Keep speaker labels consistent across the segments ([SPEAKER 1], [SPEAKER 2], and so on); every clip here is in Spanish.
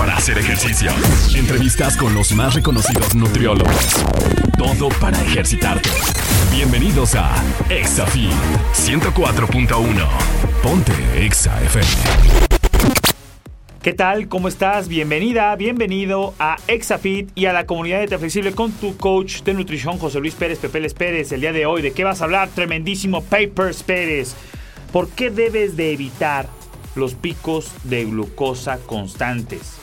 [SPEAKER 1] Para hacer ejercicio. Entrevistas con los más reconocidos nutriólogos. Todo para ejercitarte. Bienvenidos a ExaFit 104.1. Ponte Exa FM.
[SPEAKER 2] ¿Qué tal? ¿Cómo estás? Bienvenida, bienvenido a ExaFit y a la comunidad de Te Flexible con tu coach de nutrición José Luis Pérez Pepeles Pérez. El día de hoy, ¿de qué vas a hablar? Tremendísimo Papers Pérez. ¿Por qué debes de evitar los picos de glucosa constantes?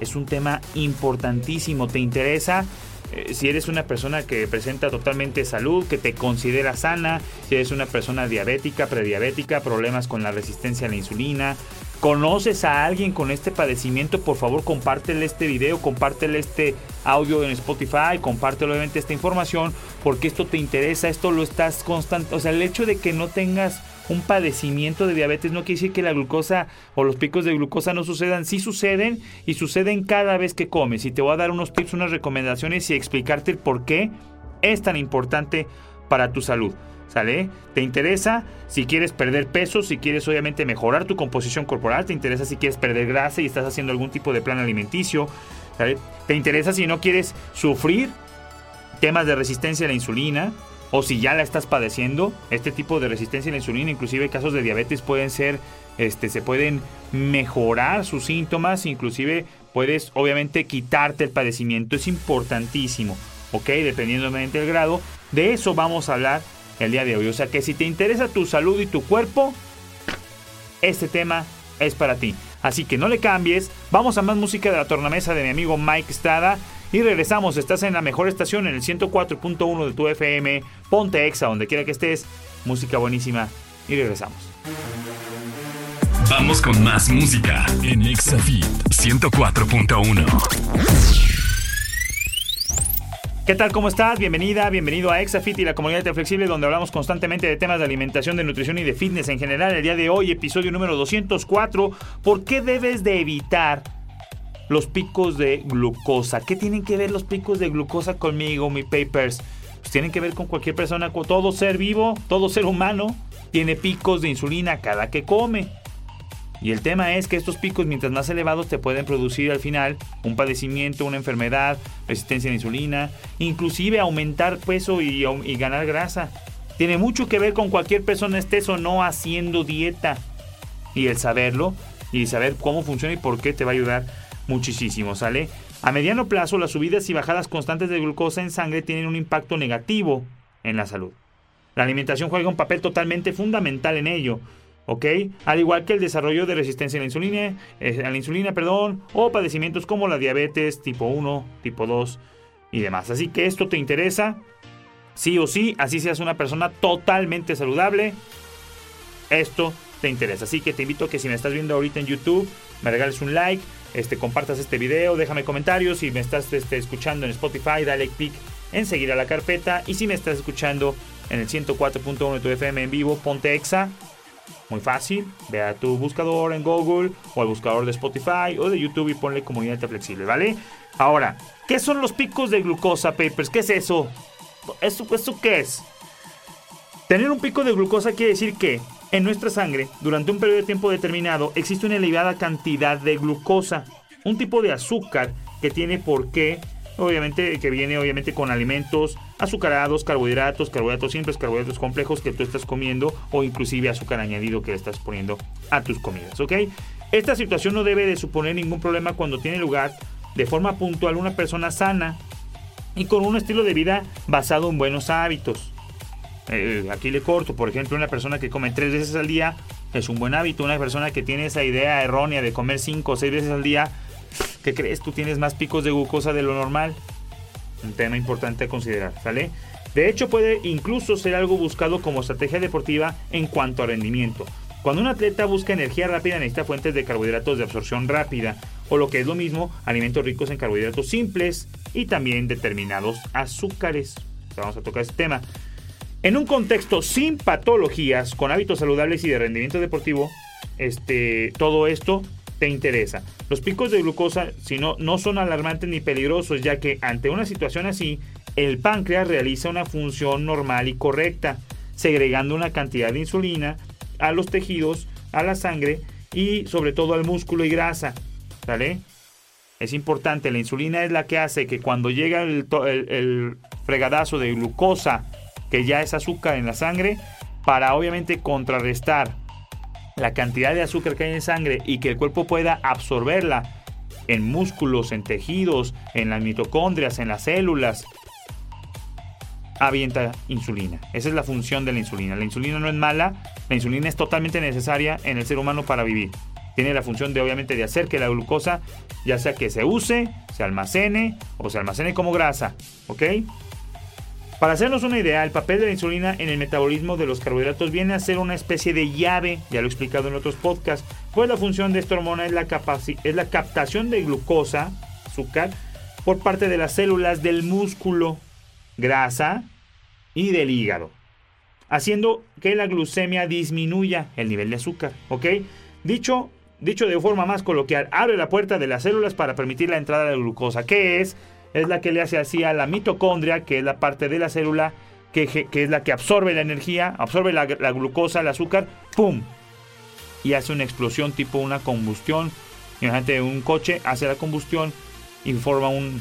[SPEAKER 2] Es un tema importantísimo. ¿Te interesa? Eh, si eres una persona que presenta totalmente salud, que te considera sana, si eres una persona diabética, prediabética, problemas con la resistencia a la insulina, conoces a alguien con este padecimiento, por favor compártele este video, compártele este audio en Spotify, compártelo obviamente esta información, porque esto te interesa, esto lo estás constante, o sea, el hecho de que no tengas un padecimiento de diabetes no quiere decir que la glucosa o los picos de glucosa no sucedan, sí suceden y suceden cada vez que comes. Y te voy a dar unos tips, unas recomendaciones y explicarte el por qué es tan importante para tu salud. ¿Sale? ¿Te interesa si quieres perder peso, si quieres obviamente mejorar tu composición corporal? ¿Te interesa si quieres perder grasa y estás haciendo algún tipo de plan alimenticio? ¿Sale? ¿Te interesa si no quieres sufrir temas de resistencia a la insulina? O si ya la estás padeciendo, este tipo de resistencia a la insulina, inclusive casos de diabetes pueden ser, este, se pueden mejorar sus síntomas, inclusive puedes obviamente quitarte el padecimiento, es importantísimo, ¿ok? Dependiendo del grado, de eso vamos a hablar el día de hoy. O sea que si te interesa tu salud y tu cuerpo, este tema es para ti. Así que no le cambies, vamos a más música de la tornamesa de mi amigo Mike Estrada. Y regresamos, estás en la mejor estación en el 104.1 de tu FM, ponte exa donde quiera que estés, música buenísima y regresamos.
[SPEAKER 1] Vamos con más música en ExaFit 104.1.
[SPEAKER 2] ¿Qué tal? ¿Cómo estás? Bienvenida, bienvenido a ExaFit y la comunidad de Flexible, donde hablamos constantemente de temas de alimentación, de nutrición y de fitness en general. El día de hoy, episodio número 204, ¿por qué debes de evitar los picos de glucosa? ¿Qué tienen que ver los picos de glucosa conmigo, mi papers? Pues tienen que ver con cualquier persona, con todo ser vivo, todo ser humano, tiene picos de insulina cada que come. Y el tema es que estos picos, mientras más elevados, te pueden producir al final un padecimiento, una enfermedad, resistencia a la insulina, inclusive aumentar peso y, ganar grasa. Tiene mucho que ver con cualquier persona estés o no haciendo dieta. Y el saberlo y saber cómo funciona y por qué te va a ayudar muchísimo, ¿sale? A mediano plazo, las subidas y bajadas constantes de glucosa en sangre tienen un impacto negativo en la salud. La alimentación juega un papel totalmente fundamental en ello. ¿ok? Al igual que el desarrollo de resistencia a la insulina, eh, insulina, perdón, o padecimientos como la diabetes tipo 1, tipo 2 y demás. Así que esto te interesa, sí o sí, así seas una persona totalmente saludable, esto te interesa. Así que te invito a que si me estás viendo ahorita en YouTube, me regales un like, este, compartas este video, déjame comentarios, si me estás este, escuchando en Spotify, dale click en seguir a la carpeta y si me estás escuchando en el 104.1 de tu FM en vivo, ponte exa muy fácil, ve a tu buscador en Google o al buscador de Spotify o de YouTube y ponle comunidad flexible, ¿vale? Ahora, ¿qué son los picos de glucosa, Papers? ¿Qué es eso? ¿Eso, eso qué es? Tener un pico de glucosa quiere decir que en nuestra sangre, durante un periodo de tiempo determinado, existe una elevada cantidad de glucosa, un tipo de azúcar que tiene por qué obviamente que viene obviamente con alimentos azucarados, carbohidratos, carbohidratos simples, carbohidratos complejos que tú estás comiendo o inclusive azúcar añadido que le estás poniendo a tus comidas, ¿ok? Esta situación no debe de suponer ningún problema cuando tiene lugar de forma puntual una persona sana y con un estilo de vida basado en buenos hábitos. Eh, aquí le corto, por ejemplo, una persona que come tres veces al día es un buen hábito. Una persona que tiene esa idea errónea de comer cinco o seis veces al día ¿Qué crees? Tú tienes más picos de glucosa de lo normal. Un tema importante a considerar, ¿sale? De hecho, puede incluso ser algo buscado como estrategia deportiva en cuanto a rendimiento. Cuando un atleta busca energía rápida necesita fuentes de carbohidratos de absorción rápida, o lo que es lo mismo, alimentos ricos en carbohidratos simples y también determinados azúcares. Vamos a tocar este tema. En un contexto sin patologías, con hábitos saludables y de rendimiento deportivo, este, todo esto te interesa. Los picos de glucosa, si no, no son alarmantes ni peligrosos, ya que ante una situación así, el páncreas realiza una función normal y correcta, segregando una cantidad de insulina a los tejidos, a la sangre y sobre todo al músculo y grasa. ¿Sale? Es importante, la insulina es la que hace que cuando llega el, fregadazo de glucosa, que ya es azúcar en la sangre, para obviamente contrarrestar la cantidad de azúcar que hay en sangre y que el cuerpo pueda absorberla en músculos, en tejidos, en las mitocondrias, en las células, avienta insulina. Esa es la función de la insulina. La insulina no es mala, la insulina es totalmente necesaria en el ser humano para vivir. Tiene la función de obviamente de hacer que la glucosa, ya sea que se use, se almacene o se almacene como grasa, ¿ok? Para hacernos una idea, el papel de la insulina en el metabolismo de los carbohidratos viene a ser una especie de llave, ya lo he explicado en otros podcasts, pues la función de esta hormona es la, la captación de glucosa, azúcar, por parte de las células del músculo, grasa y del hígado, haciendo que la glucemia disminuya el nivel de azúcar, ¿ok? Dicho, dicho de forma más coloquial, abre la puerta de las células para permitir la entrada de glucosa, que es es la que le hace así a la mitocondria, que es la parte de la célula que, es la que absorbe la energía, absorbe la, glucosa, el azúcar, ¡pum! Y hace una explosión tipo una combustión. Imagínate, un coche hace la combustión y forma un,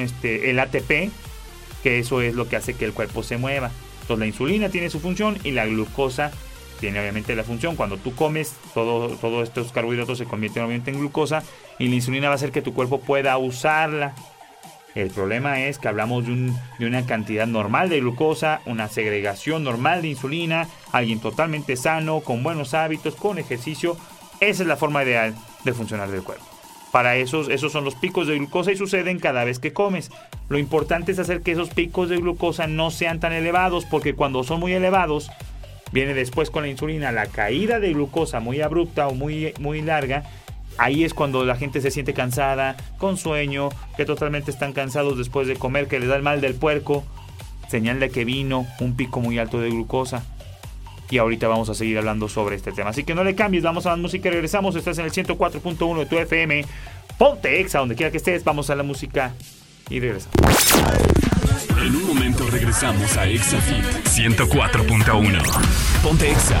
[SPEAKER 2] este, el ATP, que eso es lo que hace que el cuerpo se mueva. Entonces la insulina tiene su función y la glucosa tiene obviamente la función. Cuando tú comes, todos todo estos carbohidratos se convierten obviamente en glucosa y la insulina va a hacer que tu cuerpo pueda usarla. El problema es que hablamos de, un, de, una cantidad normal de glucosa, una segregación normal de insulina, alguien totalmente sano, con buenos hábitos, con ejercicio. Esa es la forma ideal de funcionar del cuerpo. Para esos, esos son los picos de glucosa y suceden cada vez que comes. Lo importante es hacer que esos picos de glucosa no sean tan elevados, porque cuando son muy elevados, viene después con la insulina la caída de glucosa muy abrupta o muy, muy larga Ahí es cuando la gente se siente cansada, con sueño, que totalmente están cansados después de comer, que les da el mal del puerco. Señal de que vino un pico muy alto de glucosa. Y ahorita vamos a seguir hablando sobre este tema. Así que no le cambies, vamos a la música y regresamos. Estás en el 104.1 de tu FM. Ponte exa donde quiera que estés. Vamos a la música y regresamos.
[SPEAKER 1] En un momento regresamos a ExaFit 104.1. Ponte exa.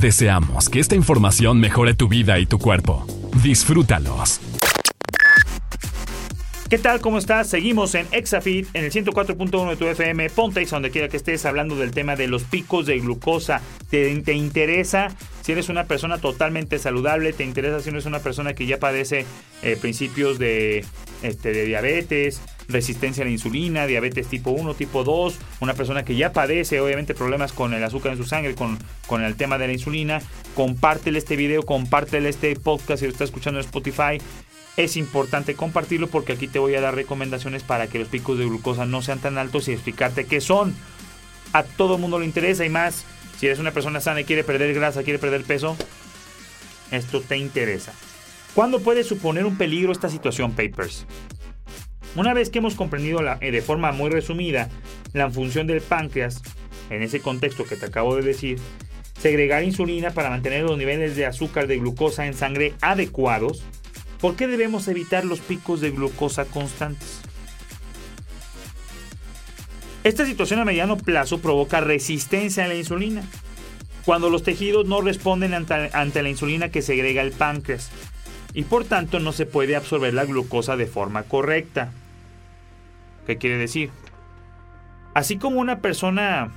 [SPEAKER 1] Deseamos que esta información mejore tu vida y tu cuerpo. Disfrútalos.
[SPEAKER 2] ¿Qué tal? ¿Cómo estás? Seguimos en Exafit en el 104.1 de tu FM. Ponte donde quiera que estés hablando del tema de los picos de glucosa. ¿Te, ¿Te, interesa si eres una persona totalmente saludable? ¿Te interesa si no eres una persona que ya padece eh, principios de, este, de diabetes? Resistencia a la insulina, diabetes tipo 1, tipo 2, una persona que ya padece obviamente problemas con el azúcar en su sangre, con, con el tema de la insulina, compártele este video, compártele este podcast si lo estás escuchando en Spotify. Es importante compartirlo porque aquí te voy a dar recomendaciones para que los picos de glucosa no sean tan altos y explicarte qué son. A todo el mundo le interesa y más si eres una persona sana y quiere perder grasa, quiere perder peso, esto te interesa. ¿Cuándo puede suponer un peligro esta situación, Papers? Una vez que hemos comprendido la, de forma muy resumida la función del páncreas, en ese contexto que te acabo de decir, segregar insulina para mantener los niveles de azúcar de glucosa en sangre adecuados, ¿por qué debemos evitar los picos de glucosa constantes? Esta situación a mediano plazo provoca resistencia a la insulina. cuando los tejidos no responden ante, ante la insulina que segrega el páncreas y por tanto no se puede absorber la glucosa de forma correcta. ¿Qué quiere decir? Así como una persona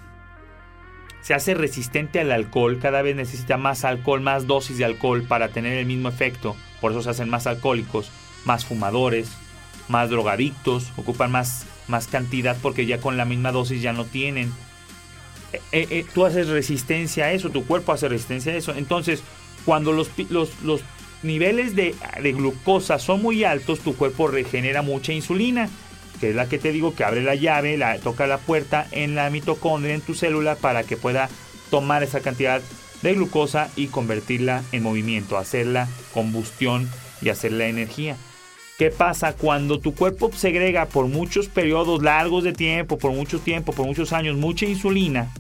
[SPEAKER 2] se hace resistente al alcohol, cada vez necesita más alcohol, más dosis de alcohol para tener el mismo efecto, por eso se hacen más alcohólicos, más fumadores, más drogadictos, ocupan más, más cantidad porque ya con la misma dosis ya no tienen. Eh, eh, eh, tú haces resistencia a eso, tu cuerpo hace resistencia a eso. Entonces, cuando los, los, los niveles de, de, glucosa son muy altos, tu cuerpo regenera mucha insulina, que es la que te digo que abre la llave, la, toca la puerta en la mitocondria, en tu célula, para que pueda tomar esa cantidad de glucosa y convertirla en movimiento, hacerla combustión y hacerla energía. ¿Qué pasa cuando tu cuerpo segrega por muchos periodos largos de tiempo, por mucho tiempo, por muchos años, mucha insulina?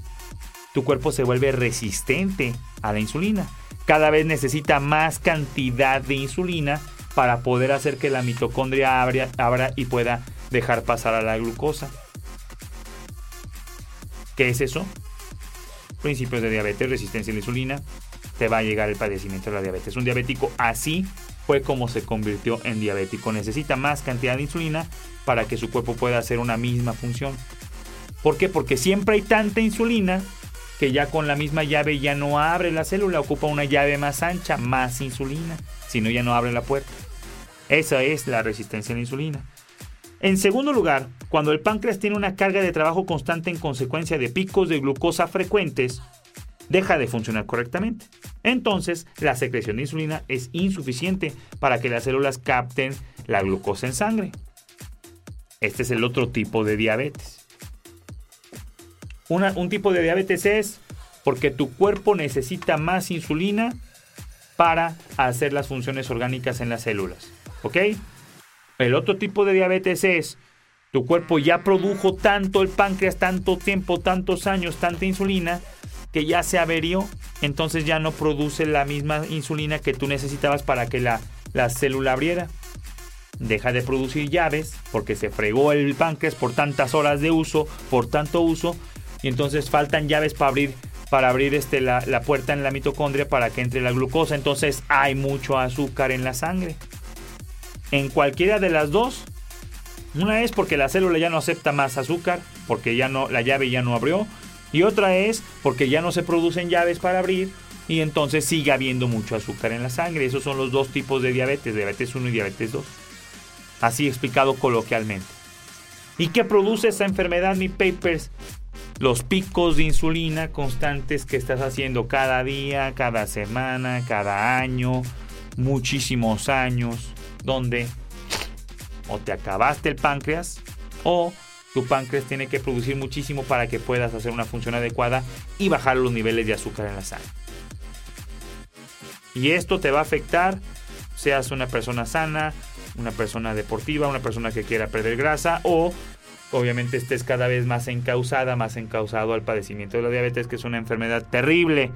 [SPEAKER 2] Tu cuerpo se vuelve resistente a la insulina. Cada vez necesita más cantidad de insulina para poder hacer que la mitocondria abra, abra y pueda dejar pasar a la glucosa. ¿Qué es eso? Principios de diabetes, resistencia a la insulina, te va a llegar el padecimiento de la diabetes. Un diabético así fue como se convirtió en diabético. Necesita más cantidad de insulina para que su cuerpo pueda hacer una misma función. ¿Por qué? Porque siempre hay tanta insulina que ya con la misma llave ya no abre la célula, ocupa una llave más ancha, más insulina, si no ya no abre la puerta. Esa es la resistencia a la insulina. En segundo lugar, cuando el páncreas tiene una carga de trabajo constante en consecuencia de picos de glucosa frecuentes, deja de funcionar correctamente. Entonces, la secreción de insulina es insuficiente para que las células capten la glucosa en sangre. Este es el otro tipo de diabetes. un tipo de diabetes es porque tu cuerpo necesita más insulina para hacer las funciones orgánicas en las células. ¿Ok? El otro tipo de diabetes es tu cuerpo ya produjo tanto el páncreas, tanto tiempo, tantos años, tanta insulina, que ya se averió, entonces ya no produce la misma insulina que tú necesitabas para que la, la célula abriera. Deja de producir llaves porque se fregó el páncreas por tantas horas de uso, por tanto uso, y entonces faltan llaves para abrir, para abrir este, la, la puerta en la mitocondria para que entre la glucosa. Entonces hay mucho azúcar en la sangre. En cualquiera de las dos, una es porque la célula ya no acepta más azúcar, porque ya no, la llave ya no abrió, y otra es porque ya no se producen llaves para abrir y entonces sigue habiendo mucho azúcar en la sangre. Esos son los dos tipos de diabetes, diabetes 1 y diabetes 2. Así explicado coloquialmente. ¿Y qué produce esa enfermedad, mi papers? Los picos de insulina constantes que estás haciendo cada día, cada semana, cada año, muchísimos años, donde o te acabaste el páncreas o tu páncreas tiene que producir muchísimo para que puedas hacer una función adecuada y bajar los niveles de azúcar en la sangre. Y esto te va a afectar, seas una persona sana, una persona deportiva, una persona que quiera perder grasa o obviamente estés cada vez más encausada, más encausado al padecimiento de la diabetes, que es una enfermedad terrible.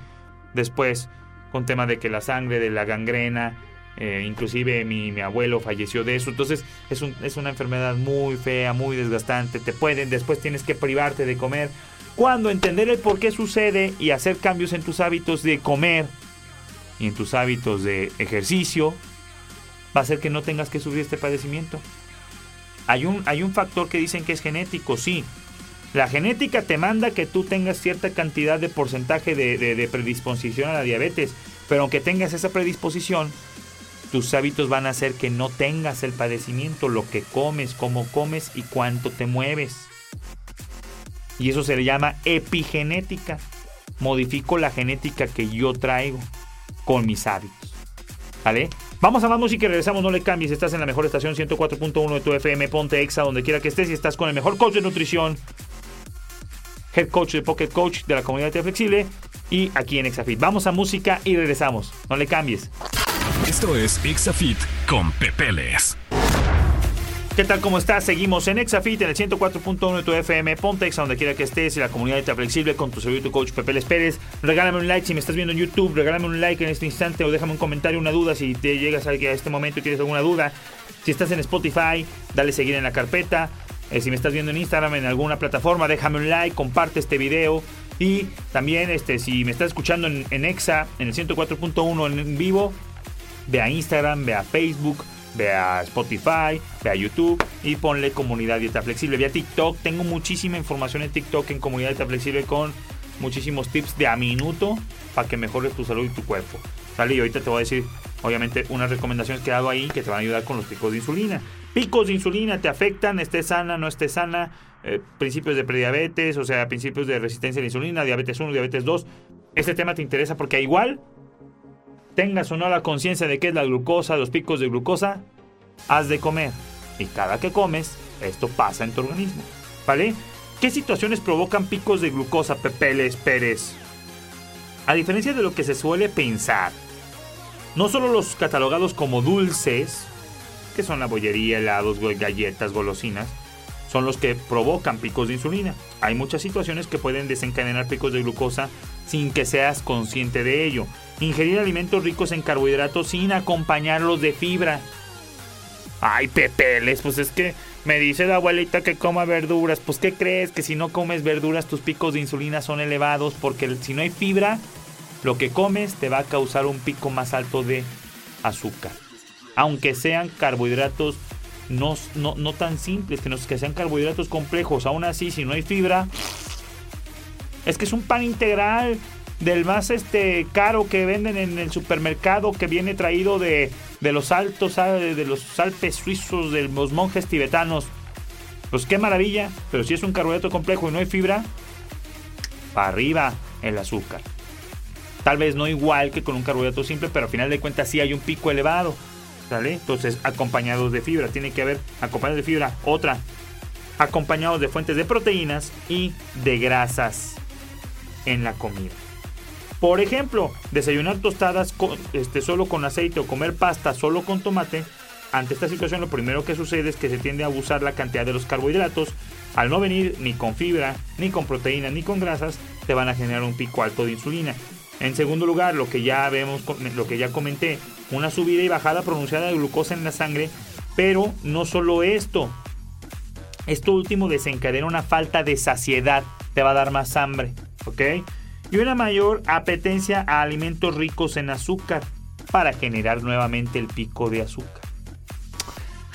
[SPEAKER 2] Después, con tema de que la sangre, de la gangrena, eh, inclusive mi, abuelo falleció de eso. Entonces es, es una enfermedad muy fea, muy desgastante. Te pueden, después tienes que privarte de comer. Cuando entender el por qué sucede y hacer cambios en tus hábitos de comer y en tus hábitos de ejercicio, va a hacer que no tengas que sufrir este padecimiento. Hay un, hay un factor que dicen que es genético, sí. La genética te manda que tú tengas cierta cantidad de porcentaje de predisposición a la diabetes, pero aunque tengas esa predisposición, tus hábitos van a hacer que no tengas el padecimiento, lo que comes, cómo comes y cuánto te mueves. Y eso se le llama epigenética. Modifico la genética que yo traigo con mis hábitos. ¿Vale? Vamos a más música y regresamos, no le cambies. Estás en la mejor estación 104.1 de tu FM, ponte exa donde quiera que estés y estás con el mejor coach de nutrición, head coach de Pocket Coach de la comunidad de Flexible y aquí en Exafit. Vamos a música y regresamos. No le cambies.
[SPEAKER 1] Esto es Exafit con Pepeles.
[SPEAKER 2] ¿Qué tal? ¿Cómo estás? Seguimos en Exafit en el 104.1 de tu FM. Ponte Exa donde quiera que estés y la comunidad está flexible con tu servidor tu coach Pepeles Pérez. Regálame un like si me estás viendo en YouTube. Regálame un like en este instante o déjame un comentario, una duda si te llegas a este momento y tienes alguna duda. Si estás en Spotify, dale seguir en la carpeta. Eh, si me estás viendo en Instagram, en alguna plataforma, déjame un like, comparte este video Y también, este, si me estás escuchando en, en EXA, en el 104.1 en vivo, ve a Instagram, ve a Facebook, ve a Spotify, ve a YouTube y ponle comunidad dieta flexible. Ve a TikTok, tengo muchísima información en TikTok en comunidad dieta flexible con muchísimos tips de a minuto para que mejores tu salud y tu cuerpo. ¿Sale? Y ahorita te voy a decir, obviamente, unas recomendaciones que he dado ahí que te van a ayudar con los picos de insulina. Picos de insulina te afectan, estés sana, no estés sana, eh, principios de prediabetes, o sea, principios de resistencia a la insulina, diabetes 1, diabetes 2. Este tema te interesa porque igual tengas o no la conciencia de qué es la glucosa, los picos de glucosa, has de comer. Y cada que comes, esto pasa en tu organismo. ¿Vale? ¿Qué situaciones provocan picos de glucosa, Pepeles, Pérez? A diferencia de lo que se suele pensar, no solo los catalogados como dulces, que son la bollería, helados, galletas, golosinas, son los que provocan picos de insulina. Hay muchas situaciones que pueden desencadenar picos de glucosa sin que seas consciente de ello. Ingerir alimentos ricos en carbohidratos sin acompañarlos de fibra. Ay, pepeles, pues es que me dice la abuelita que coma verduras. Pues, ¿qué crees? Que si no comes verduras, tus picos de insulina son elevados porque si no hay fibra, lo que comes te va a causar un pico más alto de azúcar. Aunque sean carbohidratos no, no, tan simples, que, no, que sean carbohidratos complejos. Aún así, si no hay fibra, es que es un pan integral del más este caro que venden en el supermercado que viene traído de, de los altos de los Alpes suizos de los monjes tibetanos. Pues qué maravilla, pero si es un carbohidrato complejo y no hay fibra, para arriba el azúcar. Tal vez no igual que con un carbohidrato simple, pero al final de cuentas sí hay un pico elevado. ¿Sale? Entonces, acompañados de fibra, tiene que haber acompañados de fibra, otra, acompañados de fuentes de proteínas y de grasas en la comida. Por ejemplo, desayunar tostadas este, solo con aceite o comer pasta solo con tomate. Ante esta situación lo primero que sucede es que se tiende a abusar la cantidad de los carbohidratos. Al no venir ni con fibra, ni con proteína, ni con grasas, te van a generar un pico alto de insulina. En segundo lugar, lo que ya vemos, lo que ya comenté, una subida y bajada pronunciada de glucosa en la sangre, pero no solo esto. Esto último desencadena una falta de saciedad, te va a dar más hambre, ¿ok? Y una mayor apetencia a alimentos ricos en azúcar para generar nuevamente el pico de azúcar.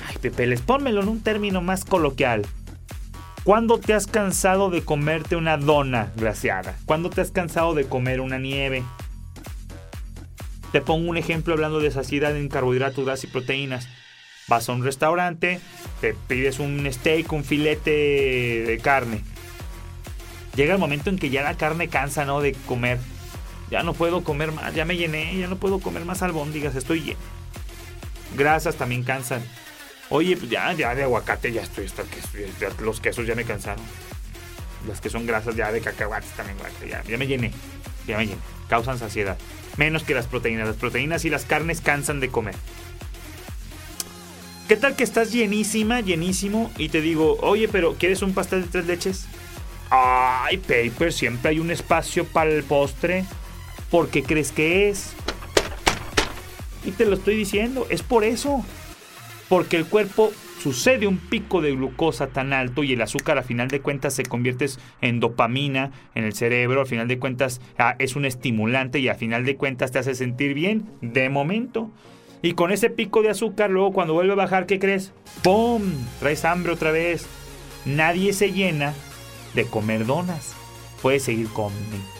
[SPEAKER 2] Ay, Pepe, les pónmelo en un término más coloquial. ¿Cuándo te has cansado de comerte una dona glaciada? ¿Cuándo te has cansado de comer una nieve? Te pongo un ejemplo hablando de saciedad en carbohidratos, grasas y proteínas. Vas a un restaurante, te pides un steak, un filete de carne llega el momento en que ya la carne cansa, ¿no? De comer. Ya no puedo comer más, ya me llené, ya no puedo comer más albóndigas, estoy lleno. Grasas también cansan. Oye, pues ya, ya de aguacate ya estoy, hasta que los quesos ya me cansaron. Las que son grasas ya de cacahuates también, ya, ya me llené, ya me llené. Causan saciedad. Menos que las proteínas. Las proteínas y las carnes cansan de comer. ¿Qué tal que estás llenísima, llenísimo y te digo, oye, pero ¿quieres un pastel de tres leches? Ay, Paper, siempre hay un espacio para el postre. ¿Por qué crees que es? Y te lo estoy diciendo, es por eso. Porque el cuerpo sucede un pico de glucosa tan alto y el azúcar a final de cuentas se convierte en dopamina en el cerebro, a final de cuentas ah, es un estimulante y a final de cuentas te hace sentir bien de momento. Y con ese pico de azúcar, luego cuando vuelve a bajar, ¿qué crees? ¡Pum! Traes hambre otra vez. Nadie se llena de comer donas. Puedes seguir come,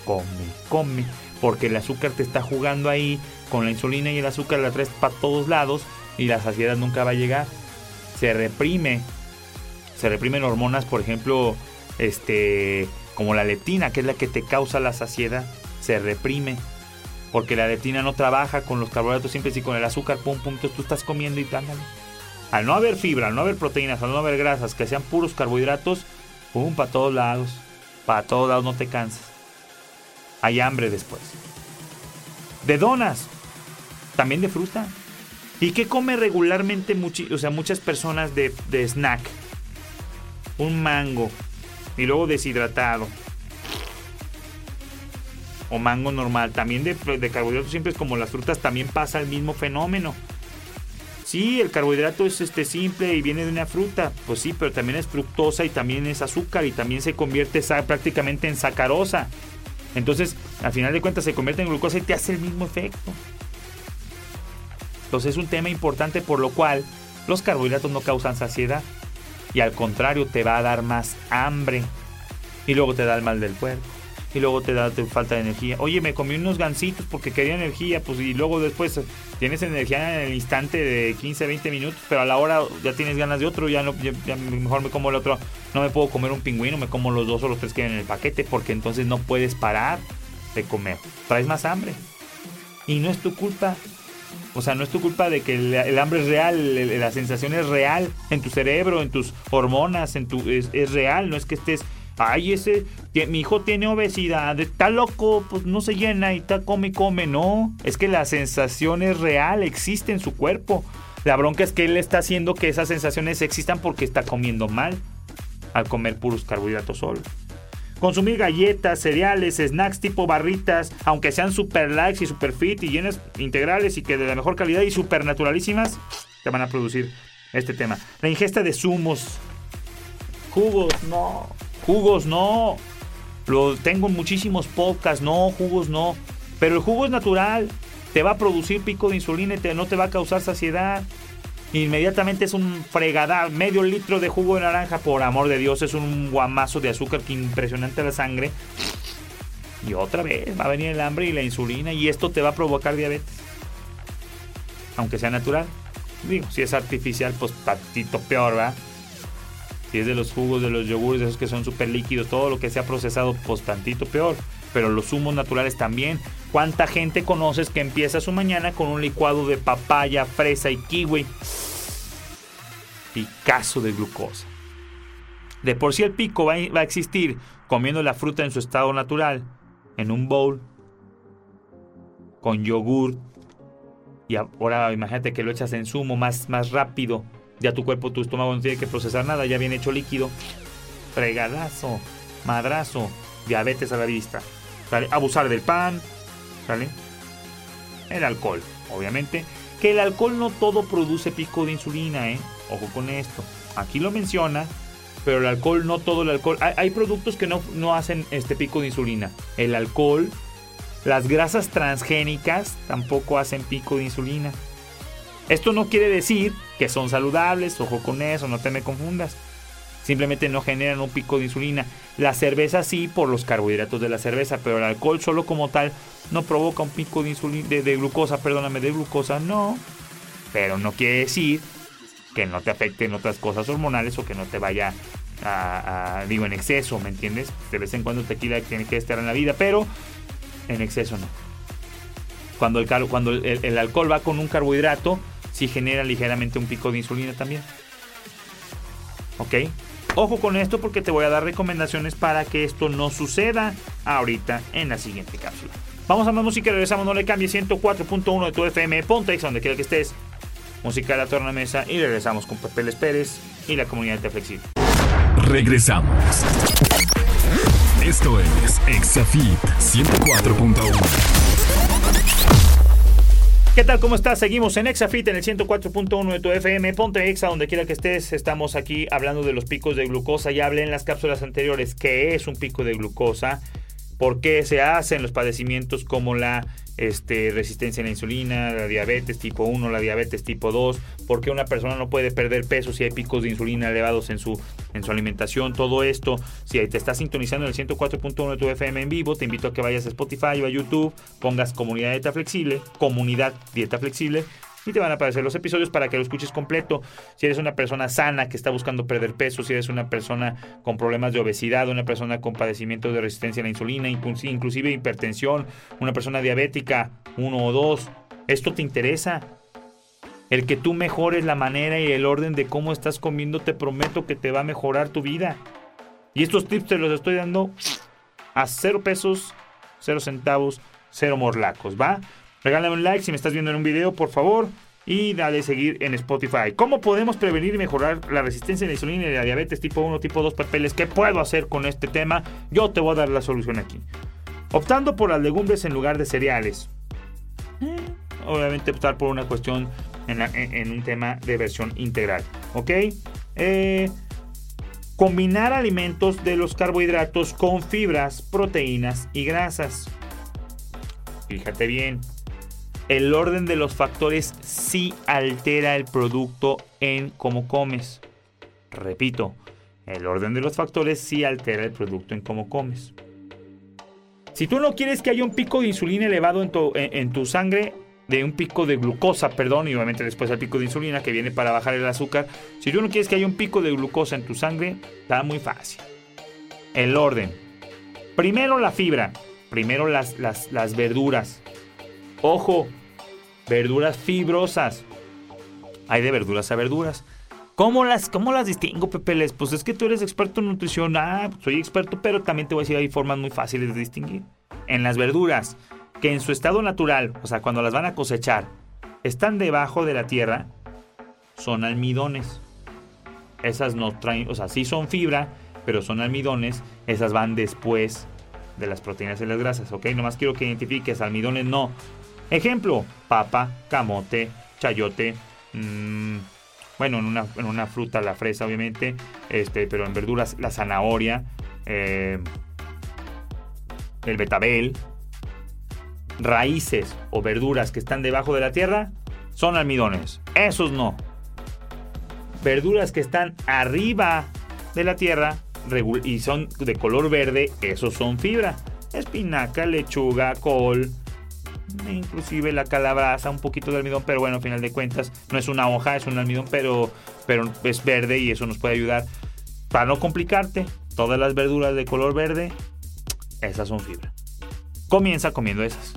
[SPEAKER 2] come, come, porque el azúcar te está jugando ahí, con la insulina y el azúcar la traes para todos lados y la saciedad nunca va a llegar. Se reprime, se reprimen hormonas, por ejemplo, este, como la leptina, que es la que te causa la saciedad, se reprime. Porque la leptina no trabaja con los carbohidratos simples y con el azúcar, pum, pum, tú estás comiendo y ándale. Al no haber fibra, al no haber proteínas, al no haber grasas, que sean puros carbohidratos, Pum, para todos lados. Para todos lados no te cansas. Hay hambre después. De donas. También de fruta. ¿Y qué come regularmente o sea, muchas personas de, snack? Un mango. Y luego deshidratado. O mango normal. También de, de carbohidratos siempre es como las frutas. También pasa el mismo fenómeno. Sí, el carbohidrato es este simple y viene de una fruta, pues sí, pero también es fructosa y también es azúcar y también se convierte prácticamente en sacarosa. Entonces, al final de cuentas, se convierte en glucosa y te hace el mismo efecto. Entonces, es un tema importante por lo cual los carbohidratos no causan saciedad y al contrario, te va a dar más hambre y luego te da el mal del cuerpo y luego te da te falta de energía. Oye, me comí unos gansitos porque quería energía, pues y luego después tienes energía en el instante de 15, 20 minutos, pero a la hora ya tienes ganas de otro, ya no ya, mejor me como el otro. No me puedo comer un pingüino, me como los dos o los tres que hay en el paquete porque entonces no puedes parar de comer. Traes más hambre. Y no es tu culpa. O sea, no es tu culpa de que el, hambre es real, la sensación es real en tu cerebro, en tus hormonas, en tu es, es real, no es que estés Ay, ese, mi hijo tiene obesidad, está loco, pues no se llena y está come y come. No, es que la sensación es real, existe en su cuerpo. La bronca es que él está haciendo que esas sensaciones existan porque está comiendo mal al comer puros carbohidratos solo. Consumir galletas, cereales, snacks tipo barritas, aunque sean super light y super fit y llenas integrales y que de la mejor calidad y super naturalísimas, te van a producir este tema. La ingesta de zumos, jugos, no. Jugos no. Lo tengo muchísimos podcasts, no, jugos no. Pero el jugo es natural, te va a producir pico de insulina y no te va a causar saciedad. Inmediatamente es un fregadar, medio litro de jugo de naranja, por amor de Dios, es un guamazo de azúcar que impresionante la sangre. Y otra vez va a venir el hambre y la insulina y esto te va a provocar diabetes. Aunque sea natural. Digo, si es artificial, pues patito peor, ¿verdad? Si es de los jugos, de los yogures, esos que son súper líquidos, todo lo que sea procesado, pues tantito peor. Pero los zumos naturales también. ¿Cuánta gente conoces que empieza su mañana con un licuado de papaya, fresa y kiwi? Picasso de glucosa. De por sí el pico va a existir comiendo la fruta en su estado natural, en un bowl, con yogur. Y ahora imagínate que lo echas en zumo más, más rápido ya tu cuerpo, tu estómago no tiene que procesar nada, ya viene hecho líquido. Fregadazo, madrazo, diabetes a la vista. Abusar del pan, ¿sale? El alcohol, obviamente. Que el alcohol no todo produce pico de insulina, ¿eh? Ojo con esto. Aquí lo menciona, pero el alcohol, no todo el alcohol. Hay, productos que no, no hacen este pico de insulina. El alcohol, las grasas transgénicas tampoco hacen pico de insulina. Esto no quiere decir que son saludables, ojo con eso, no te me confundas. Simplemente no generan un pico de insulina. La cerveza sí por los carbohidratos de la cerveza, pero el alcohol solo como tal no provoca un pico de insulina de, glucosa, perdóname, de glucosa no. Pero no quiere decir que no te afecten otras cosas hormonales o que no te vaya a, digo, en exceso, ¿me entiendes? De vez en cuando tequila tiene que estar en la vida, pero en exceso no. Cuando el, cuando el alcohol va con un carbohidrato, si genera ligeramente un pico de insulina también. ¿Ok? Ojo con esto porque te voy a dar recomendaciones para que esto no suceda ahorita en la siguiente cápsula. Vamos a más música regresamos, no le cambie 104.1 de tu FM, ponte donde quiera que estés. Música de la tornamesa y regresamos con Papeles Pérez y la comunidad de Flexible.
[SPEAKER 1] Regresamos. Esto es Exafit 104.1.
[SPEAKER 2] ¿Qué tal? ¿Cómo estás? Seguimos en Exafit en el 104.1 de tu FM. Ponte Exa donde quiera que estés. Estamos aquí hablando de los picos de glucosa. Ya hablé en las cápsulas anteriores qué es un pico de glucosa, por qué se hacen los padecimientos como la este, resistencia a la insulina, la diabetes tipo 1, la diabetes tipo 2, por qué una persona no puede perder peso si hay picos de insulina elevados en su, en su alimentación, todo esto. Si te estás sintonizando en el 104.1 de tu FM en vivo, te invito a que vayas a Spotify o a YouTube, pongas comunidad dieta flexible, comunidad dieta flexible y te van a aparecer los episodios para que lo escuches completo. Si eres una persona sana que está buscando perder peso, si eres una persona con problemas de obesidad, una persona con padecimiento de resistencia a la insulina, inclusive hipertensión, una persona diabética, uno o dos, esto te interesa. El que tú mejores la manera y el orden de cómo estás comiendo, te prometo que te va a mejorar tu vida. Y estos tips te los estoy dando a cero pesos, cero centavos, cero morlacos, ¿va? Regálame un like si me estás viendo en un video, por favor. Y dale seguir en Spotify. ¿Cómo podemos prevenir y mejorar la resistencia a la insulina y la diabetes tipo 1, tipo 2 papeles? ¿Qué puedo hacer con este tema? Yo te voy a dar la solución aquí. Optando por las legumbres en lugar de cereales. Eh, obviamente optar por una cuestión en, un tema de versión integral. ¿Ok? Eh, Combinar alimentos de los carbohidratos con fibras, proteínas y grasas. Fíjate bien, el orden de los factores sí altera el producto en cómo comes. Repito, el orden de los factores sí altera el producto en cómo comes. Si tú no quieres que haya un pico de insulina elevado en tu, sangre, de un pico de glucosa, perdón, y obviamente después el pico de insulina que viene para bajar el azúcar, si tú no quieres que haya un pico de glucosa en tu sangre, está muy fácil. El orden. Primero la fibra, primero las verduras. Ojo, verduras fibrosas. Hay de verduras a verduras. ¿Cómo las, cómo las distingo, Pepe Les? Pues es que tú eres experto en nutrición. Ah, soy experto, pero también te voy a decir, hay formas muy fáciles de distinguir. En las verduras, que en su estado natural, o sea, cuando las van a cosechar, están debajo de la tierra, son almidones. Esas no traen, o sea, sí son fibra, pero son almidones. Esas van después de las proteínas y las grasas, ¿ok? Nomás quiero que identifiques, almidones no. Ejemplo, papa, camote, chayote, mm, bueno, en una, en una fruta la fresa, obviamente, este, pero en verduras la zanahoria, eh, el betabel, raíces o verduras que están debajo de la tierra, son almidones. Esos no. Verduras que están arriba de la tierra y son de color verde, esos son fibra. Espinaca, lechuga, col, inclusive la calabaza, un poquito de almidón, pero bueno, al final de cuentas no es una hoja, es un almidón, pero, pero es verde y eso nos puede ayudar. Para no complicarte, todas las verduras de color verde, esas son fibra. Comienza comiendo esas.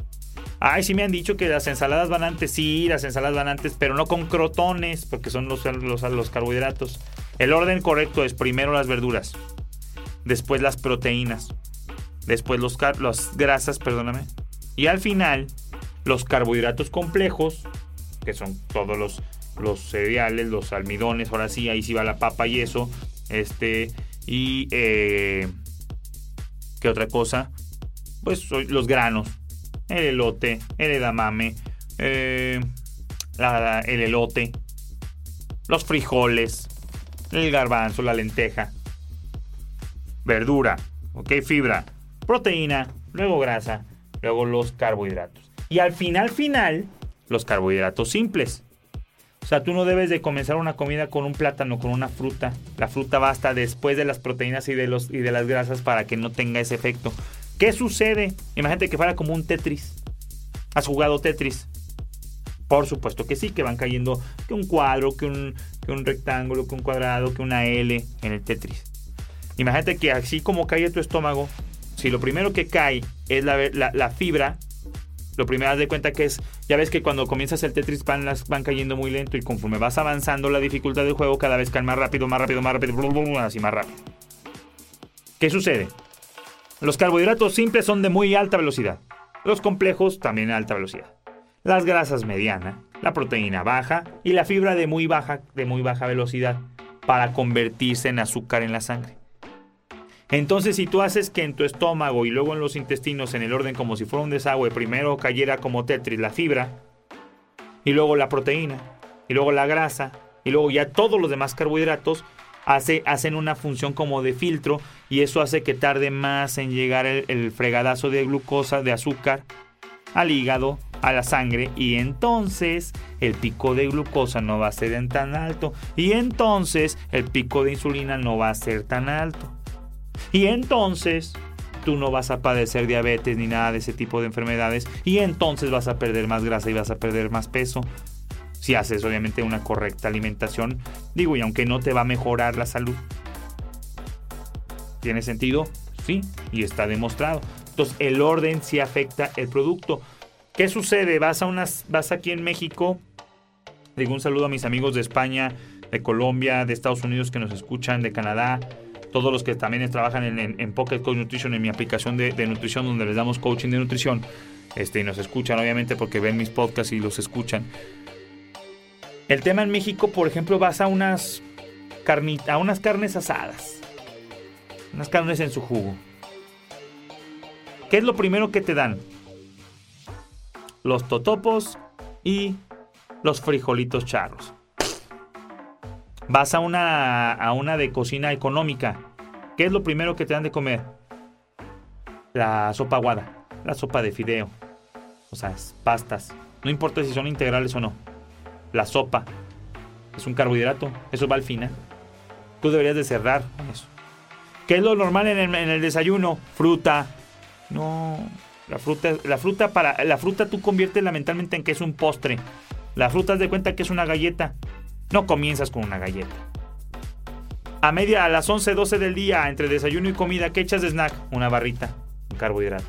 [SPEAKER 2] Ay, sí me han dicho que las ensaladas van antes, sí, las ensaladas van antes, pero no con crotones, porque son los, los, los carbohidratos. El orden correcto es primero las verduras, después las proteínas, después los las grasas, perdóname, y al final los carbohidratos complejos, que son todos los, los cereales, los almidones, ahora sí, ahí sí va la papa y eso, este, y eh, ¿qué otra cosa? Pues los granos, el elote, el edamame, eh, la- el elote, los frijoles, el garbanzo, la lenteja, verdura, ok, fibra, proteína, luego grasa, luego los carbohidratos. Y al final, final, los carbohidratos simples. O sea, tú no debes de comenzar una comida con un plátano, con una fruta. La fruta va hasta después de las proteínas y de, los, y de las grasas para que no tenga ese efecto. ¿Qué sucede? Imagínate que fuera como un Tetris. ¿Has jugado Tetris? Por supuesto que sí, que van cayendo que un cuadro, que un, que un rectángulo, que un cuadrado, que una L en el Tetris. Imagínate que así como cae tu estómago, si lo primero que cae es la, fibra, lo primero haz de cuenta que es, ya ves que cuando comienzas el Tetris van, las, van cayendo muy lento y conforme vas avanzando la dificultad del juego cada vez caen más rápido, más rápido, más rápido, así más rápido. ¿Qué sucede? Los carbohidratos simples son de muy alta velocidad. Los complejos también a alta velocidad. Las grasas mediana, la proteína baja y la fibra de muy baja, de muy baja velocidad para convertirse en azúcar en la sangre. Entonces, si tú haces que en tu estómago y luego en los intestinos, en el orden como si fuera un desagüe, primero cayera como Tetris la fibra, y luego la proteína, y luego la grasa, y luego ya todos los demás carbohidratos, hace, hacen una función como de filtro, y eso hace que tarde más en llegar el, fregadazo de glucosa, de azúcar, al hígado, a la sangre, y entonces el pico de glucosa no va a ser tan alto, y entonces el pico de insulina no va a ser tan alto. Y entonces tú no vas a padecer diabetes ni nada de ese tipo de enfermedades. Y entonces vas a perder más grasa y vas a perder más peso. Si haces obviamente una correcta alimentación. Digo, y aunque no te va a mejorar la salud. ¿Tiene sentido? Sí, y está demostrado. Entonces el orden sí afecta el producto. ¿Qué sucede? Vas a unas, vas aquí en México. Digo un saludo a mis amigos de España, de Colombia, de Estados Unidos que nos escuchan, de Canadá, todos los que también trabajan en, Pocket Coach Nutrition, en mi aplicación de, de nutrición, donde les damos coaching de nutrición, este, y nos escuchan obviamente porque ven mis podcasts y los escuchan. El tema en México, por ejemplo, vas a unas, a unas carnes asadas, unas carnes en su jugo. ¿Qué es lo primero que te dan? Los totopos y los frijolitos charros. Vas a una, a una de cocina económica. ¿Qué es lo primero que te dan de comer? La sopa aguada, la sopa de fideo. O sea, pastas. No importa si son integrales o no. La sopa es un carbohidrato. Eso va al. Tú deberías de cerrar con eso. ¿Qué es lo normal en el, en el desayuno? Fruta. No. La fruta, la fruta para. La fruta tú conviertes mentalmente en que es un postre. La fruta de cuenta que es una galleta. No comienzas con una galleta. A media, a las 11, 12 del día, entre desayuno y comida, ¿qué echas de snack? Una barrita, un carbohidrato.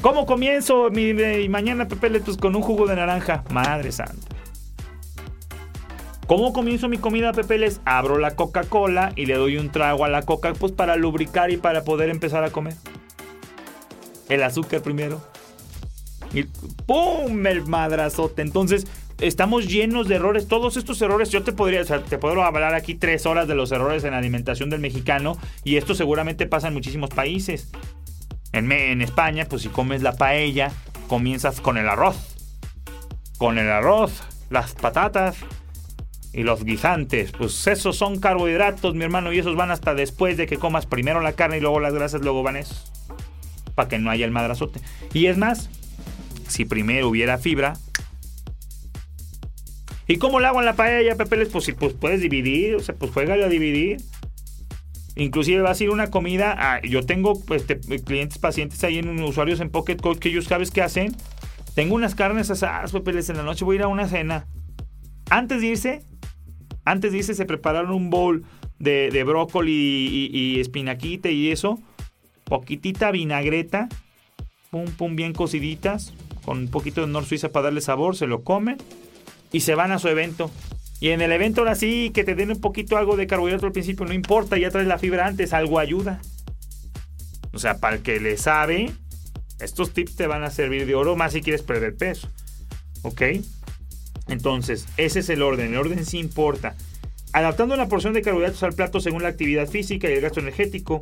[SPEAKER 2] ¿Cómo comienzo mi, mañana, Pepe Pues con un jugo de naranja. Madre santa. ¿Cómo comienzo mi comida, Pepeles? Abro la Coca-Cola y le doy un trago a la Coca pues para lubricar y para poder empezar a comer. El azúcar primero. Y ¡pum! El madrazote. Entonces, estamos llenos de errores. Todos estos errores, yo te podría, te puedo hablar aquí tres horas de los errores en la alimentación del mexicano. Y esto seguramente pasa en muchísimos países. En, en España, pues si comes la paella, comienzas con el arroz. Con el arroz, las patatas, y los guisantes, pues esos son carbohidratos, mi hermano, y esos van hasta después de que comas primero la carne y luego las grasas, luego van esos. Para que no haya el madrazote. Y es más, si primero hubiera fibra. ¿Y cómo lo hago en la paella, Pepe? Pues si pues puedes dividir, o sea, pues juégale a dividir. Inclusive va a ser una comida. Ah, yo tengo este, clientes, pacientes ahí en usuarios en Pocket Code que ellos sabes qué hacen. Tengo unas carnes asadas, Pepe, en la noche voy a ir a una cena. Antes de irse, antes dice, se prepararon un bowl de, brócoli y, y, espinaquita y eso. Poquitita vinagreta. Pum, pum, bien cociditas. Con un poquito de Nor Suiza para darle sabor. Se lo comen. Y se van a su evento. Y en el evento ahora sí, que te den un poquito algo de carbohidrato al principio. No importa, ya traes la fibra antes. Algo ayuda. O sea, para el que le sabe, estos tips te van a servir de oro más si quieres perder peso. ¿Ok? Entonces, ese es el orden. El orden sí importa. Adaptando la porción de carbohidratos al plato según la actividad física y el gasto energético.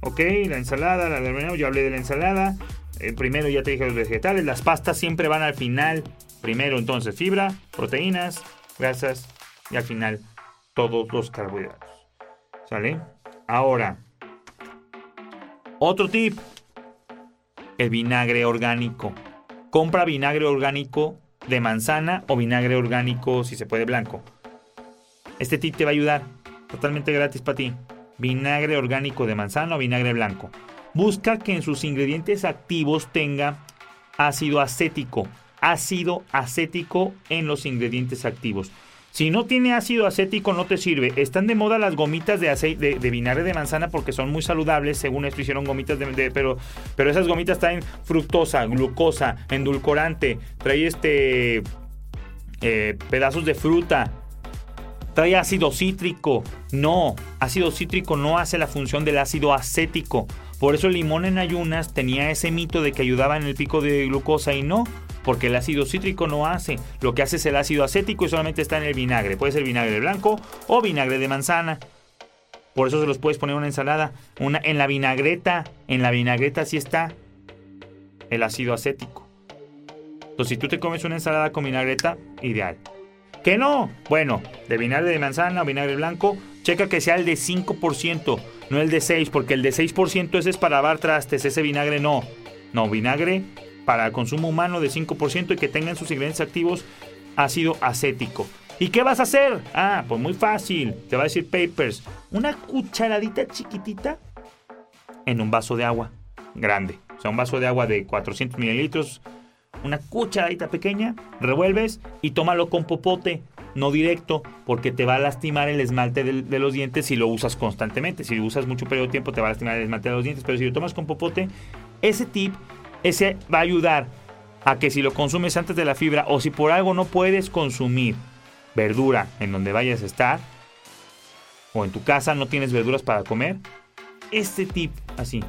[SPEAKER 2] Ok, la ensalada, la de yo hablé de la ensalada. Eh, primero ya te dije los vegetales. Las pastas siempre van al final. Primero entonces fibra, proteínas, grasas y al final todos los carbohidratos. ¿Sale? Ahora, otro tip. El vinagre orgánico. Compra vinagre orgánico de manzana o vinagre orgánico, si se puede, blanco. Este tip te va a ayudar. Totalmente gratis para ti. Vinagre orgánico de manzana o vinagre blanco. Busca que en sus ingredientes activos tenga ácido acético. Ácido acético en los ingredientes activos. Si no tiene ácido acético no te sirve. Están de moda las gomitas de, aceite, de, vinagre de manzana porque son muy saludables. Según esto hicieron gomitas de, pero, pero esas gomitas traen fructosa, glucosa, endulcorante, trae este eh, pedazos de fruta, trae ácido cítrico. No, ácido cítrico no hace la función del ácido acético. Por eso el limón en ayunas tenía ese mito de que ayudaba en el pico de glucosa y no porque el ácido cítrico no hace. Lo que hace es el ácido acético y solamente está en el vinagre. Puede ser vinagre blanco o vinagre de manzana. Por eso se los puedes poner una ensalada. Una, en la vinagreta, en la vinagreta sí está el ácido acético. Entonces, si tú te comes una ensalada con vinagreta, ideal. ¿Que no? Bueno, de vinagre de manzana o vinagre blanco, checa que sea el de 5%, no el de 6%, porque el de 6% ese es para lavar trastes, ese vinagre no. No, vinagre para consumo humano de 5% y que tengan sus ingredientes activos ácido acético. ¿Y qué vas a hacer? Ah, pues muy fácil. Te va a decir Papers. Una cucharadita chiquitita en un vaso de agua grande. O sea, un vaso de agua de 400 mililitros. Una cucharadita pequeña. Revuelves y tómalo con popote. No directo, porque te va a lastimar el esmalte de, de los dientes si lo usas constantemente. Si lo usas mucho periodo de tiempo, te va a lastimar el esmalte de los dientes. Pero si lo tomas con popote, ese tip ese va a ayudar a que si lo consumes antes de la fibra o si por algo no puedes consumir verdura en donde vayas a estar o en tu casa no tienes verduras para comer, este tip así.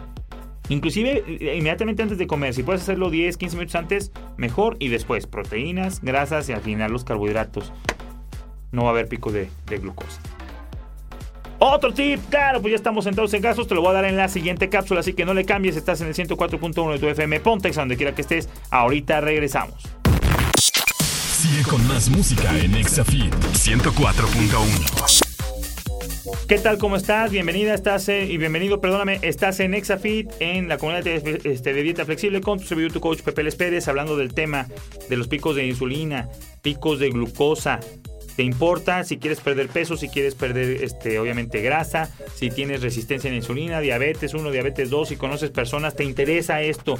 [SPEAKER 2] Inclusive eh, inmediatamente antes de comer, si puedes hacerlo 10, 15 minutos antes, mejor y después proteínas, grasas y al final los carbohidratos. No va a haber pico de, de glucosa. Otro tip, claro, pues ya estamos sentados en casos, te lo voy a dar en la siguiente cápsula, así que no le cambies, estás en el 104.1 de tu FM Pontex, donde quiera que estés, ahorita regresamos.
[SPEAKER 1] Sigue con más música en Exafit 104.1.
[SPEAKER 2] ¿Qué tal? ¿Cómo estás? Bienvenida, estás eh, y bienvenido, perdóname, estás en Exafit, en la comunidad de, este, de dieta flexible con tu servidor, tu coach Pepe Les Pérez, hablando del tema de los picos de insulina, picos de glucosa. ¿Te importa si quieres perder peso, si quieres perder, este, obviamente, grasa, si tienes resistencia a la insulina, diabetes 1, diabetes 2, si conoces personas, te interesa esto?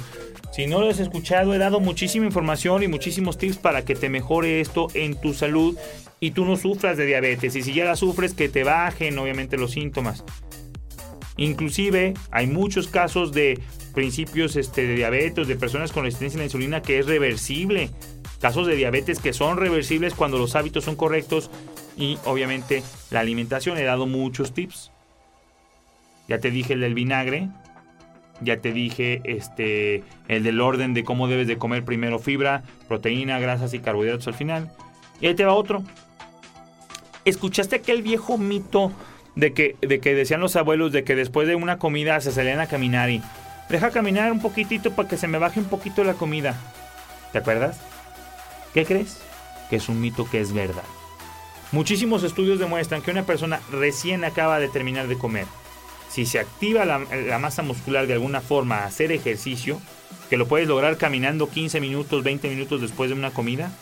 [SPEAKER 2] Si no lo has escuchado, he dado muchísima información y muchísimos tips para que te mejore esto en tu salud y tú no sufras de diabetes. Y si ya la sufres, que te bajen, obviamente, los síntomas. Inclusive hay muchos casos de principios este, de diabetes, de personas con resistencia a la insulina que es reversible casos de diabetes que son reversibles cuando los hábitos son correctos y obviamente la alimentación. He dado muchos tips. Ya te dije el del vinagre, ya te dije este el del orden de cómo debes de comer primero fibra, proteína, grasas y carbohidratos al final. Y ahí te va otro. ¿Escuchaste aquel viejo mito de que, de que decían los abuelos de que después de una comida se salían a caminar y deja caminar un poquitito para que se me baje un poquito la comida? ¿Te acuerdas? ¿Qué crees? Que es un mito que es verdad. Muchísimos estudios demuestran que una persona recién acaba de terminar de comer, si se activa la, masa muscular de alguna forma a hacer ejercicio, que lo puedes lograr caminando 15 minutos, 20 minutos después de una comida,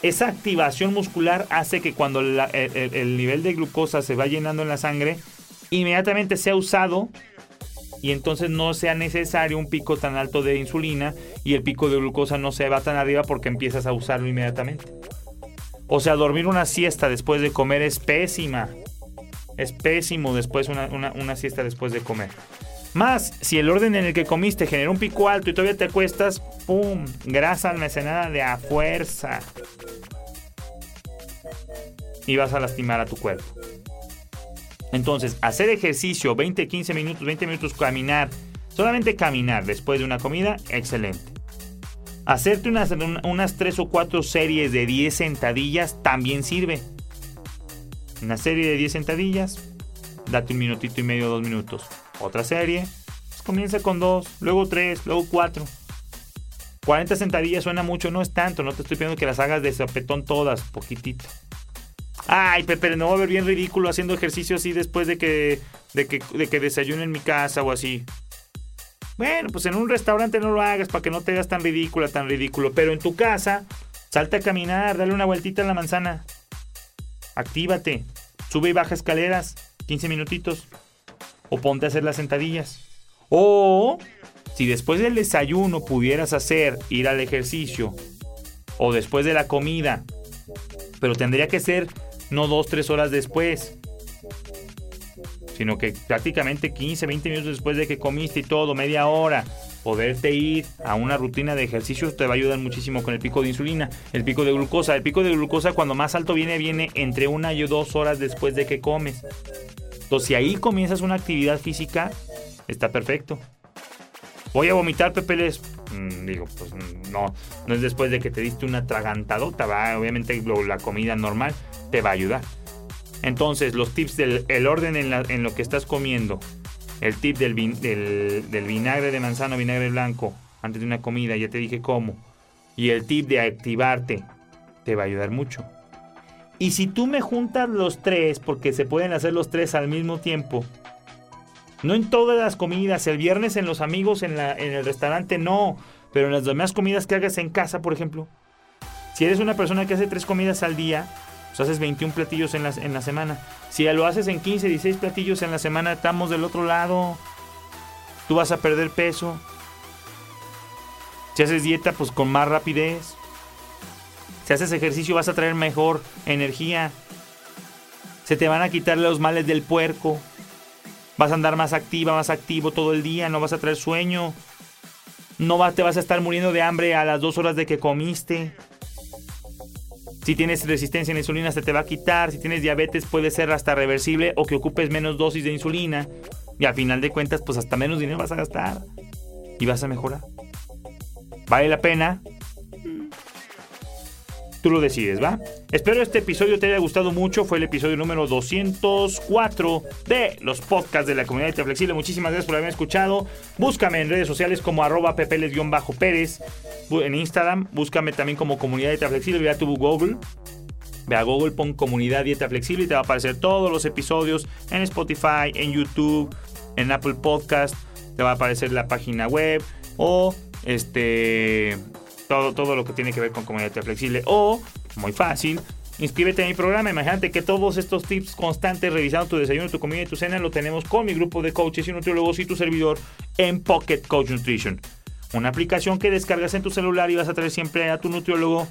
[SPEAKER 2] esa activación muscular hace que cuando el, el, nivel de glucosa se va llenando en la sangre, inmediatamente sea usado y entonces no sea necesario un pico tan alto de insulina y el pico de glucosa no se va tan arriba porque empiezas a usarlo inmediatamente. O sea, dormir una siesta después de comer es pésima. Es pésimo después una, una, siesta después de comer. Más, si el orden en el que comiste genera un pico alto y todavía te acuestas, ¡pum! Grasa almacenada de a fuerza. Y vas a lastimar a tu cuerpo. Entonces, hacer ejercicio 20, 15 minutos, 20 minutos, caminar, solamente caminar después de una comida, excelente. Hacerte unas, unas 3 o 4 series de 10 sentadillas también sirve. Una serie de 10 sentadillas, date un minutito y medio, dos minutos. Otra serie, pues comienza con 2, luego 3, luego 4. 40 sentadillas suena mucho, no es tanto, no te estoy pidiendo que las hagas de sopetón todas, poquitito. Ay, Pepe, no va a ver bien ridículo haciendo ejercicio así después de que, de que, de que desayune en mi casa o así. Bueno, pues en un restaurante no lo hagas para que no te veas tan ridícula, tan ridículo. Pero en tu casa, salta a caminar, dale una vueltita a la manzana. Actívate. Sube y baja escaleras, 15 minutitos. O ponte a hacer las sentadillas. O si después del desayuno pudieras hacer ir al ejercicio. O después de la comida. Pero tendría que ser no dos, tres horas después, sino que prácticamente 15, 20 minutos después de que comiste y todo, media hora, poderte ir a una rutina de ejercicio te va a ayudar muchísimo con el pico de insulina, el pico de glucosa. El pico de glucosa cuando más alto viene, viene entre una y dos horas después de que comes. Entonces, si ahí comienzas una actividad física, está perfecto. Voy a vomitar, Pepe Les. Mm, digo, pues no, no es después de que te diste una tragantadota, va, obviamente la comida normal te va a ayudar. Entonces, los tips del el orden en, lo que estás comiendo, el tip del, del, vinagre de manzana, vinagre blanco, antes de una comida, ya te dije cómo, y el tip de activarte, te va a ayudar mucho. Y si tú me juntas los tres, porque se pueden hacer los tres al mismo tiempo, no en todas las comidas, el viernes en los amigos, en, la, en el restaurante, no, pero en las demás comidas que hagas en casa, por ejemplo. Si eres una persona que hace tres comidas al día, pues haces 21 platillos en la, en la semana. Si lo haces en 15, 16 platillos en la semana, estamos del otro lado. Tú vas a perder peso. Si haces dieta, pues con más rapidez. Si haces ejercicio, vas a traer mejor energía. Se te van a quitar los males del puerco. Vas a andar más activa, más activo todo el día. No vas a traer sueño. No te vas a estar muriendo de hambre a las dos horas de que comiste. Si tienes resistencia a la insulina se te va a quitar. Si tienes diabetes puede ser hasta reversible o que ocupes menos dosis de insulina. Y al final de cuentas pues hasta menos dinero vas a gastar. Y vas a mejorar. ¿Vale la pena? Tú lo decides, ¿va? Espero este episodio te haya gustado mucho. Fue el episodio número 204 de los podcasts de la comunidad de Flexible. Muchísimas gracias por haberme escuchado. Búscame en redes sociales como arroba pepeles-pérez. En Instagram, búscame también como comunidad de Flexible. Ve a tu Google. Ve a Google, pon comunidad dieta flexible y te va a aparecer todos los episodios en Spotify, en YouTube, en Apple Podcast. Te va a aparecer la página web o este todo, todo lo que tiene que ver con comunidad flexible. O, muy fácil, inscríbete a mi programa. Imagínate que todos estos tips constantes, revisando tu desayuno, tu comida y tu cena, lo tenemos con mi grupo de coaches y nutriólogos y tu servidor en Pocket Coach Nutrition. Una aplicación que descargas en tu celular y vas a traer siempre a tu nutriólogo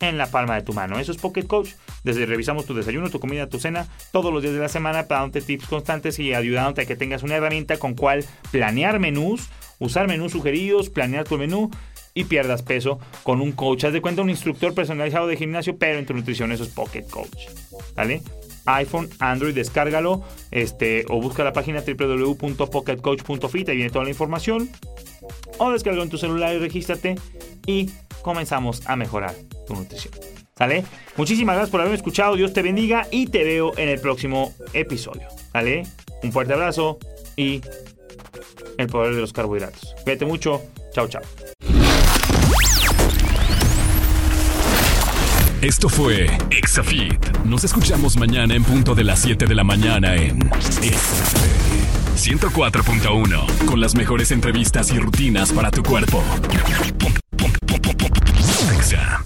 [SPEAKER 2] en la palma de tu mano. Eso es Pocket Coach. Desde revisamos tu desayuno, tu comida, tu cena, todos los días de la semana para darte tips constantes y ayudándote a que tengas una herramienta con cual planear menús, usar menús sugeridos, planear tu menú y pierdas peso con un coach. Haz de cuenta un instructor personalizado de gimnasio, pero en tu nutrición eso es Pocket Coach. ¿Vale? iPhone, Android, descárgalo este, o busca la página www.pocketcoach.fit, ahí viene toda la información. O descárgalo en tu celular y regístrate y comenzamos a mejorar tu nutrición. ¿Sale? Muchísimas gracias por haberme escuchado, Dios te bendiga y te veo en el próximo episodio. ¿Sale? Un fuerte abrazo y el poder de los carbohidratos. Cuídate mucho. Chao, chao.
[SPEAKER 1] Esto fue Exafit. Nos escuchamos mañana en punto de las 7 de la mañana en Exa 104.1 con las mejores entrevistas y rutinas para tu cuerpo. Exa